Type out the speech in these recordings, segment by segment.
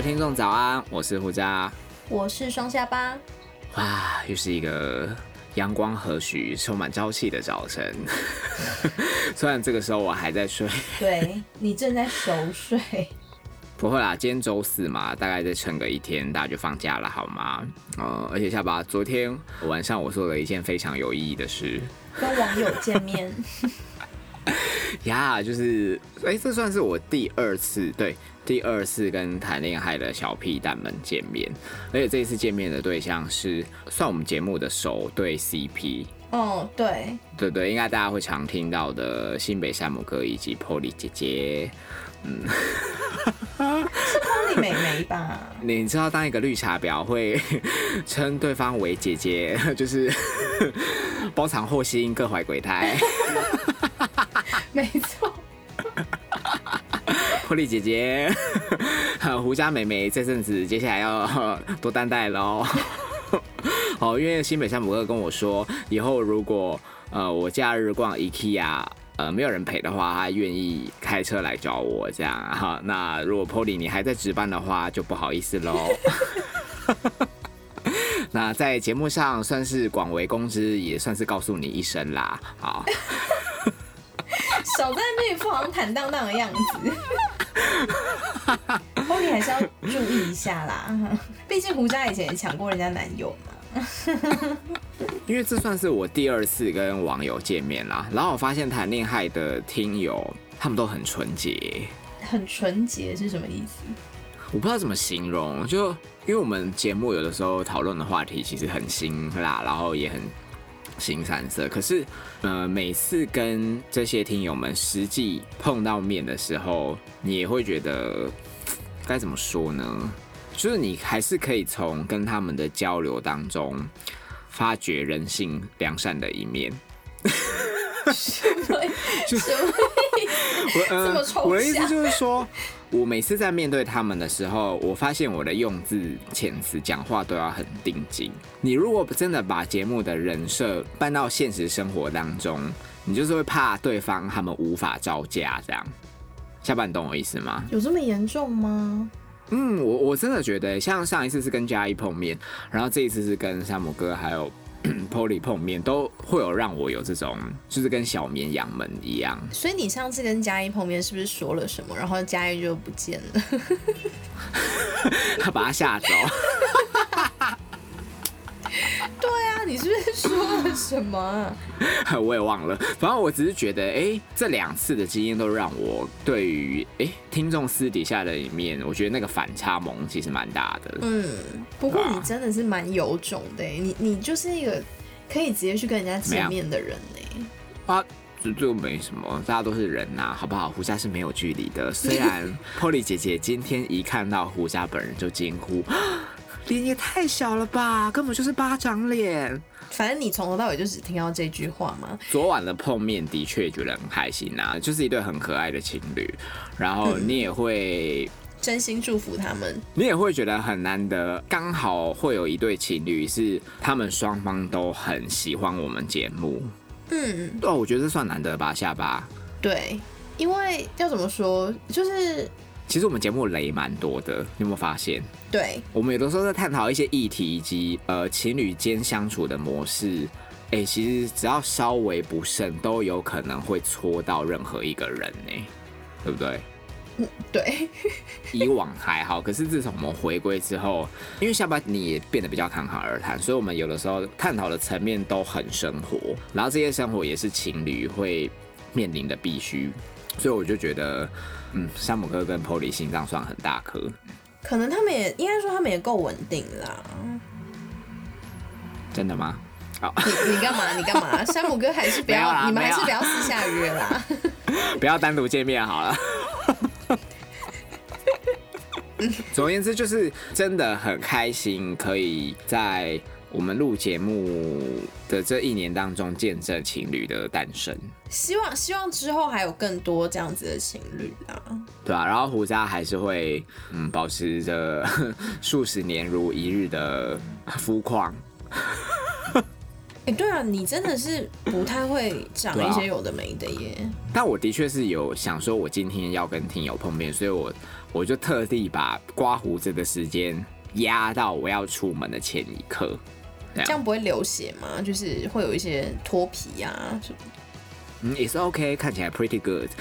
位听众早安，我是胡佳，我是双下巴。哇，又是一个阳光和煦、充满朝气的早晨。虽然这个时候我还在睡，对你正在熟睡。不会啦，今天周四嘛，大概再撑个一天，大家就放假了，好吗？呃，而且下巴，昨天晚上我做了一件非常有意义的事，跟网友见面。呀，就是哎，这算是我第二次对第二次跟谈恋爱的小屁蛋们见面，而且这一次见面的对象是算我们节目的首对 CP。哦，对，对对，应该大家会常听到的新北山姆哥以及 Polly 姐姐。嗯，是 Polly 妹妹吧？你知道当一个绿茶婊会称对方为姐姐，就是包藏祸心，各怀鬼胎。没错。波丽姐姐，胡家妹妹，这阵子接下来要 多担待喽。哦，因为新北山姆哥跟我说，以后如果呃我假日逛 IKEA。呃，没有人陪的话，他愿意开车来找我这样 哈。那如果 Polly 你还在值班的话，就不好意思喽。那在节目上算是广为公知，也算是告诉你一声啦。好，少在那副好坦荡荡的样子。Polly 还是要注意一下啦，毕竟胡家以前也抢过人家男友嘛。因为这算是我第二次跟网友见面啦，然后我发现谈恋爱的听友他们都很纯洁，很纯洁是什么意思？我不知道怎么形容，就因为我们节目有的时候讨论的话题其实很辛辣，然后也很新三色，可是呃每次跟这些听友们实际碰到面的时候，你也会觉得 该怎么说呢？就是你还是可以从跟他们的交流当中发掘人性良善的一面。什么？什么意思？这么抽我的意思就是说，我每次在面对他们的时候，我发现我的用字遣词、讲话都要很定睛。你如果真的把节目的人设搬到现实生活当中，你就是会怕对方他们无法招架这样。下半，你懂我意思吗？有这么严重吗？嗯，我我真的觉得，像上一次是跟嘉义碰面，然后这一次是跟山姆哥还有 Polly 碰面，都会有让我有这种，就是跟小绵羊们一样。所以你上次跟嘉一碰面，是不是说了什么，然后嘉一就不见了？他把他吓走。对啊，你是不是说了什么？我也忘了。反正我只是觉得，哎，这两次的经验都让我对于哎听众私底下的一面，我觉得那个反差萌其实蛮大的。嗯，不过你真的是蛮有种的，你你就是一个可以直接去跟人家见面的人呢。啊，这就没什么，大家都是人呐，好不好？胡家是没有距离的。虽然 Polly 姐姐今天一看到胡家本人就惊呼。脸也太小了吧，根本就是巴掌脸。反正你从头到尾就只听到这句话嘛。昨晚的碰面的确觉得很开心啊，就是一对很可爱的情侣。然后你也会真心祝福他们，你也会觉得很难得，刚好会有一对情侣是他们双方都很喜欢我们节目。嗯，哦，我觉得这算难得吧，下巴。对，因为要怎么说，就是。其实我们节目雷蛮多的，你有没有发现？对，我们有的时候在探讨一些议题以及呃情侣间相处的模式，哎，其实只要稍微不慎，都有可能会戳到任何一个人呢，对不对？嗯，对。以往还好，可是自从我们回归之后，因为下巴你也变得比较侃侃而谈，所以我们有的时候探讨的层面都很生活，然后这些生活也是情侣会面临的必须，所以我就觉得。嗯，山姆哥跟 Polly 心脏算很大颗，可能他们也应该说他们也够稳定啦。真的吗？好，你你干嘛？你干嘛？山姆哥还是不要，你们还是不要私下约啦。不要单独见面好了。总而言之，就是真的很开心，可以在。我们录节目的这一年当中，见证情侣的诞生。希望希望之后还有更多这样子的情侣啊，对啊，然后胡渣还是会嗯保持着 数十年如一日的肤况。哎，对啊，你真的是不太会讲一些有的没的耶。但我的确是有想说，我今天要跟听友碰面，所以我我就特地把刮胡子的时间压到我要出门的前一刻。这样不会流血吗？就是会有一些脱皮呀什么？嗯，也是 OK，看起来 pretty good。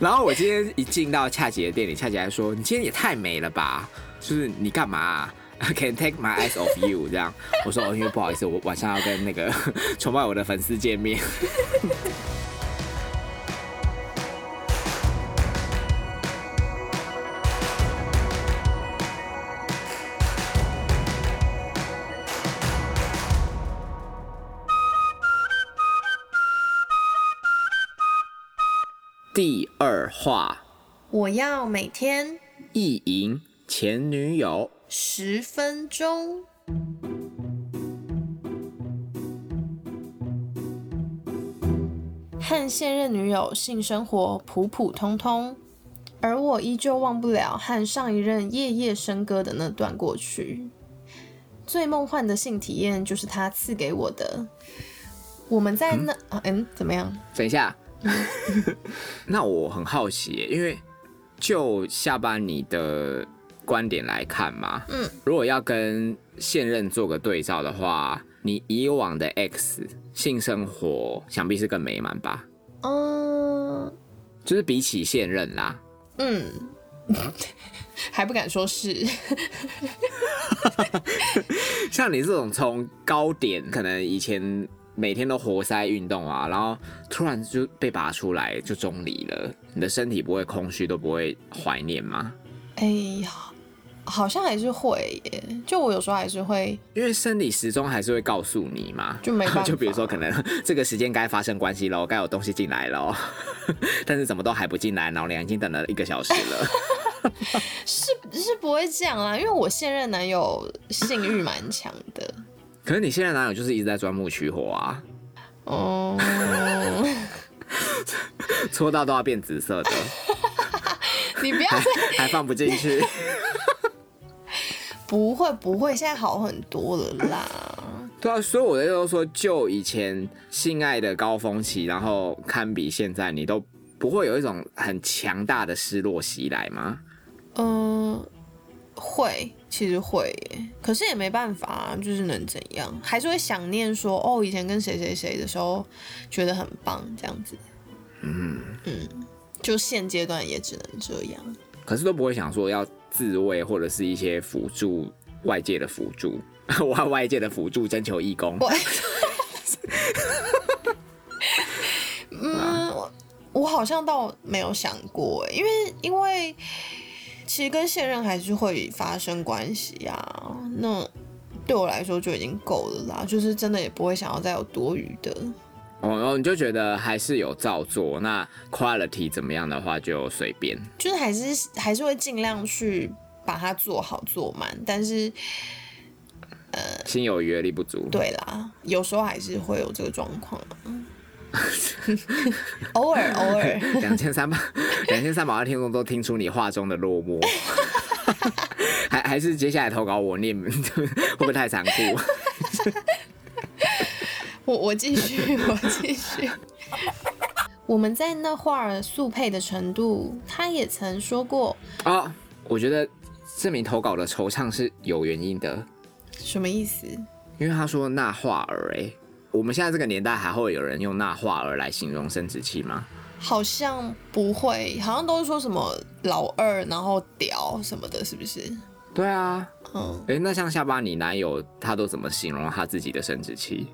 然后我今天一进到恰姐的店里，恰姐还说：“你今天也太美了吧！就是你干嘛？” Can take my eyes off you，这样我说哦，因为不好意思，我晚上要跟那个 崇拜我的粉丝见面。二话，我要每天意淫前女友。十分钟，和现任女友性生活普普通通，而我依旧忘不了和上一任夜夜笙歌的那段过去。最梦幻的性体验就是他赐给我的。我们在那……嗯，怎么样？等一下，那我很好奇，因为就下班你的。观点来看嘛，嗯，如果要跟现任做个对照的话，你以往的 X 性生活想必是更美满吧？嗯，就是比起现任啦，嗯，还不敢说是。像你这种从高点，可能以前每天都活塞运动啊，然后突然就被拔出来就中离了，你的身体不会空虚，都不会怀念吗？哎呀。好像还是会耶，就我有时候还是会，因为生理时钟还是会告诉你嘛，就没办法。就比如说，可能 这个时间该发生关系喽，该有东西进来喽，但是怎么都还不进来，老娘已经等了一个小时了。是是不会这样啦，因为我现任男友性欲蛮强的。可是你现在男友就是一直在钻木取火啊。哦。搓到都要变紫色的。你不要 还放不进去，不会不会，现在好很多了啦。对啊，所以我的意思说，就以前性爱的高峰期，然后堪比现在，你都不会有一种很强大的失落袭来吗？嗯，会，其实会，可是也没办法，就是能怎样，还是会想念说，哦，以前跟谁谁谁的时候，觉得很棒，这样子。嗯嗯。就现阶段也只能这样，可是都不会想说要自卫或者是一些辅助外界的辅助，我外界的辅助征求义工。嗯，我好像倒没有想过，因为因为其实跟现任还是会发生关系呀，那对我来说就已经够了啦，就是真的也不会想要再有多余的。哦，然后你就觉得还是有照做，那 quality 怎么样的话就随便，就是还是还是会尽量去把它做好做满，但是呃，心有余而力不足。对啦，有时候还是会有这个状况，偶尔 偶尔。两千三百 两千三百万听众都听出你话中的落寞，还还是接下来投稿我念，会不会太残酷？我我继续，我继续。我们在那画儿速配的程度，他也曾说过啊。我觉得这名投稿的惆怅是有原因的。什么意思？因为他说那画儿，哎，我们现在这个年代还会有人用那话儿来形容生殖器吗？好像不会，好像都是说什么老二，然后屌什么的，是不是？对啊，嗯，哎，那像下巴你男友他都怎么形容他自己的生殖器？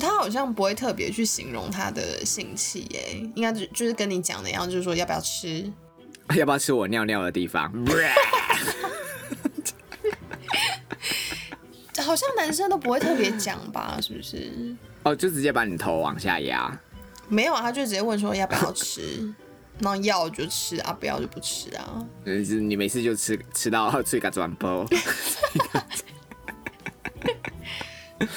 他好像不会特别去形容他的性器，耶，应该就就是跟你讲的一样，就是说要不要吃，要不要吃我尿尿的地方。好像男生都不会特别讲吧，是不是？哦，就直接把你头往下压。没有啊，他就直接问说要不要吃，那要就吃啊，不要就不吃啊。你每次就吃吃到最个转播。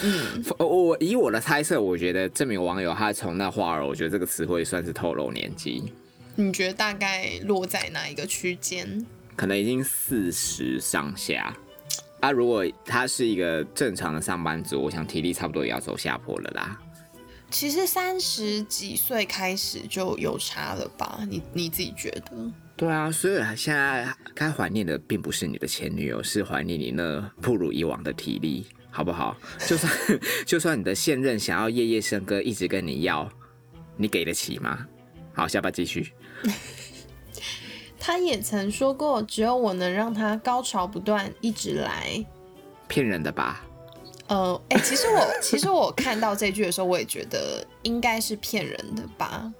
嗯，我以我的猜测，我觉得这名网友他从那话儿，我觉得这个词汇算是透露年纪。你觉得大概落在哪一个区间？可能已经四十上下。啊，如果他是一个正常的上班族，我想体力差不多也要走下坡了啦。其实三十几岁开始就有差了吧？你你自己觉得？对啊，所以现在该怀念的并不是你的前女友，是怀念你那不如以往的体力，好不好？就算 就算你的现任想要夜夜笙歌，一直跟你要，你给得起吗？好，下巴继续。他也曾说过，只有我能让他高潮不断，一直来。骗人的吧？呃，哎、其实我其实我看到这句的时候，我也觉得应该是骗人的吧。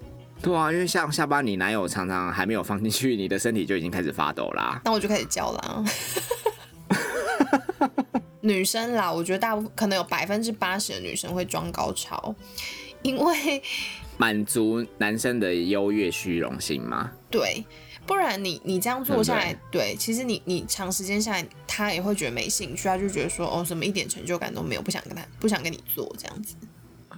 对啊，因为像下巴，你男友常常还没有放进去，你的身体就已经开始发抖啦。那我就开始叫啦。女生啦，我觉得大部分可能有百分之八十的女生会装高潮，因为满足男生的优越虚荣心吗？对，不然你你这样做下来，对，其实你你长时间下来，他也会觉得没兴趣，他就觉得说哦，什么一点成就感都没有，不想跟他不想跟你做这样子。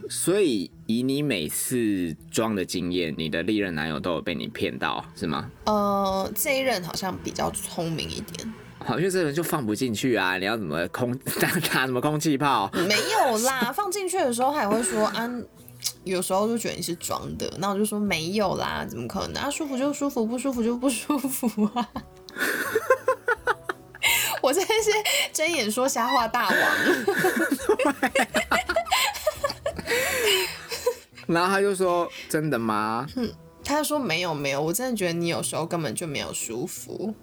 所以以你每次装的经验，你的历任男友都有被你骗到，是吗？呃，这一任好像比较聪明一点，好，因为这人就放不进去啊！你要怎么空 打打什么空气炮？没有啦，放进去的时候他也会说啊，有时候就觉得你是装的，那我就说没有啦，怎么可能啊？舒服就舒服，不舒服就不舒服啊！我真的是睁眼说瞎话大王。然后他就说：“真的吗？嗯他就说没有没有，我真的觉得你有时候根本就没有舒服。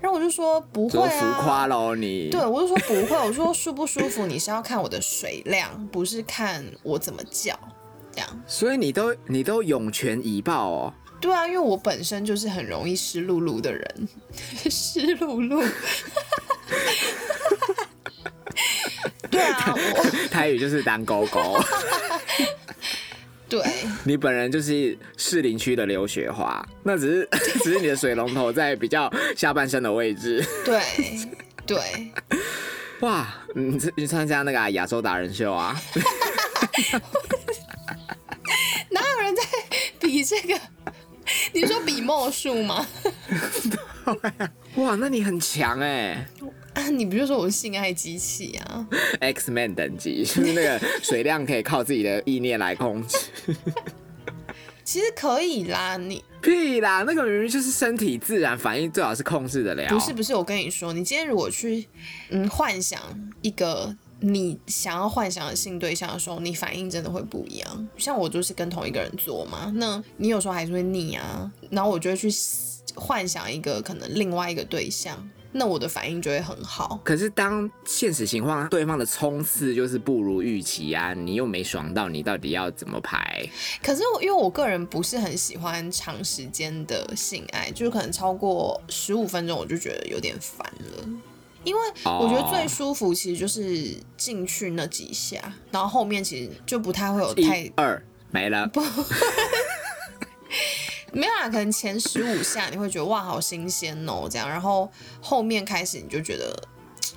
然后我就说不会说浮啊，夸喽你。对，我就说不会，我说舒不舒服你是要看我的水量，不是看我怎么叫，这样。所以你都你都涌泉以报哦。对啊，因为我本身就是很容易湿漉漉的人，湿漉漉。对啊，我 台语就是当狗狗。对你本人就是士林区的刘雪华，那只是 只是你的水龙头在比较下半身的位置。对对，哇，你这你参加那个啊亚洲达人秀啊？你说比墨术吗？哇，那你很强哎啊，你不就说我是性爱机器啊？，X Man 等级，就是那个水量可以靠自己的意念来控制。其实可以啦，你屁啦，那个明明就是身体自然反应，最好是控制得了。不是不是，我跟你说，你今天如果去嗯幻想一个你想要幻想的性对象的时候，你反应真的会不一样。像我就是跟同一个人做嘛，那你有时候还是会腻啊，然后我就会去幻想一个可能另外一个对象，那我的反应就会很好。可是当现实情况对方的冲刺就是不如预期啊，你又没爽到，你到底要怎么排？可是我因为我个人不是很喜欢长时间的性爱，就是可能超过十五分钟我就觉得有点烦了。因为我觉得最舒服其实就是进去那几下，然后后面其实就不太会有太二没了，没有啊，可能前十五下你会觉得哇好新鲜哦这样，然后后面开始你就觉得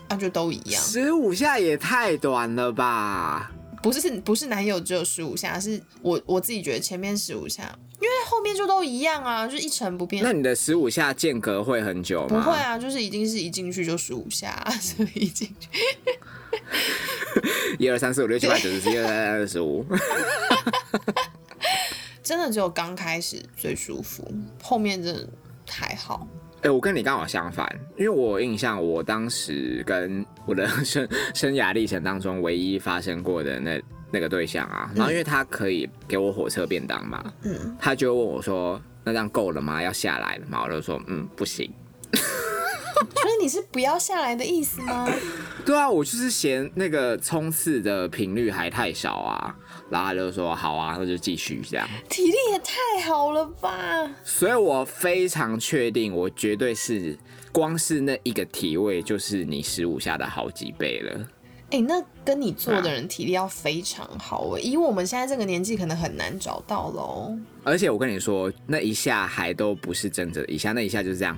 啊就都一样，十五下也太短了吧？不是不是男友只有十五下，是我我自己觉得前面十五下，后面就都一样啊，就一成不变。那你的十五下间隔会很久吗？不会啊，就是一定是一进去就十五下，所以一进去。一二三四五六七八九十十一二三二十五。真的只有刚开始最舒服，后面真的还好。哎、我跟你刚好相反，因为我有印象，我当时跟我的生生涯历程当中唯一发生过的那那个对象啊，然后因为他可以给我火车便当嘛，嗯，他就问我说：“那这样够了吗？要下来了吗？”我就说：“嗯，不行。所以你是不要下来的意思吗？” 对啊，我就是嫌那个冲刺的频率还太少啊，然后他就说：“好啊，那就继续这样。”体力也太好了吧！所以我非常确定，我绝对是光是那一个体位就是你十五下的好几倍了。哎、那跟你做的人体力要非常好哎、以我们现在这个年纪，可能很难找到喽。而且我跟你说，那一下还都不是真的一下，那一下就是这样，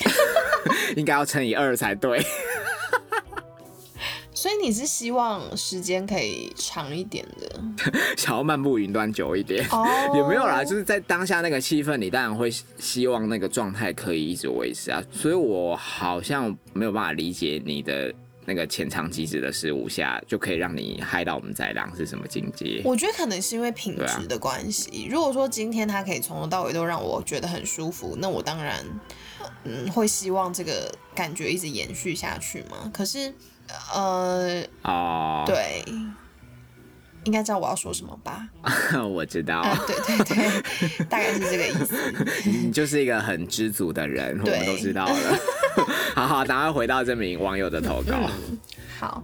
应该要乘以二才对。所以你是希望时间可以长一点的？想要漫步云端久一点，哦也没有啦，就是在当下那个气氛，你当然会希望那个状态可以一直维持啊。所以我好像没有办法理解你的那个潜藏机制的事物下，就可以让你嗨到我们宰狼是什么境界？我觉得可能是因为品质的关系。如果说今天他可以从头到尾都让我觉得很舒服，那我当然嗯会希望这个感觉一直延续下去嘛。可是呃，哦，对，应该知道我要说什么吧？我知道，啊，对对对，大概是这个意思。你就是一个很知足的人，我们都知道了。好 好，赶快回到这名网友的投稿。好，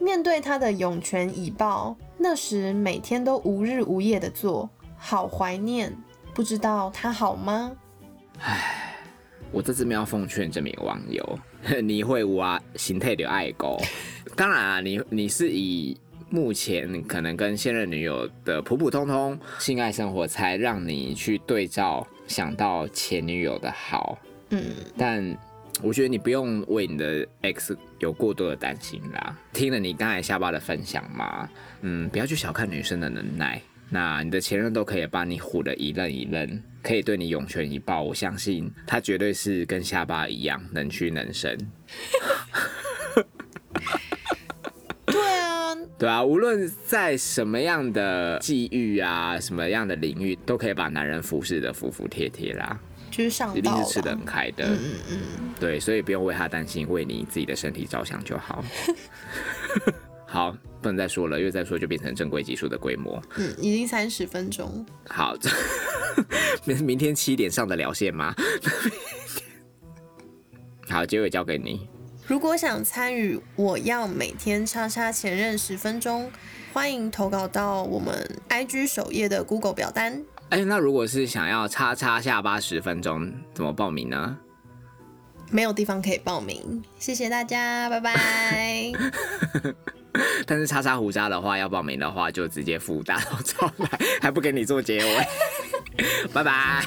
面对他的涌泉以报，那时每天都无日无夜的做，好怀念。不知道他好吗？我这次没有奉劝这名网友，你会挖心态的爱狗。当然啊，你你是以目前可能跟现任女友的普普通通性爱生活，才让你去对照想到前女友的好。嗯，但我觉得你不用为你的 X 有过多的担心啦。听了你刚才下巴的分享嘛，嗯，不要去小看女生的能耐。那你的前任都可以把你唬得一愣一愣，可以对你涌泉以报，我相信他绝对是跟下巴一样能屈能伸。对啊，对啊，无论在什么样的际遇啊，什么样的领域，都可以把男人服侍的服服帖帖啦，就是上一定是吃的。很开的。嗯嗯，对，所以不用为他担心，为你自己的身体着想就好。好，不能再说了，因为再说就变成正规技术的规模。嗯，已经三十分钟。好，这 明明天七点上得了线吗？好，结尾交给你。如果想参与，我要每天叉叉前任十分钟，欢迎投稿到我们 IG 首页的 Google 表单。哎、那如果是想要叉叉下巴十分钟，怎么报名呢？没有地方可以报名，谢谢大家，拜拜。但是叉叉胡渣的话，要报名的话就直接附大头照来，还不给你做结尾。拜拜。